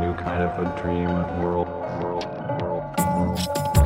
new kind of a dream world, world, world, world.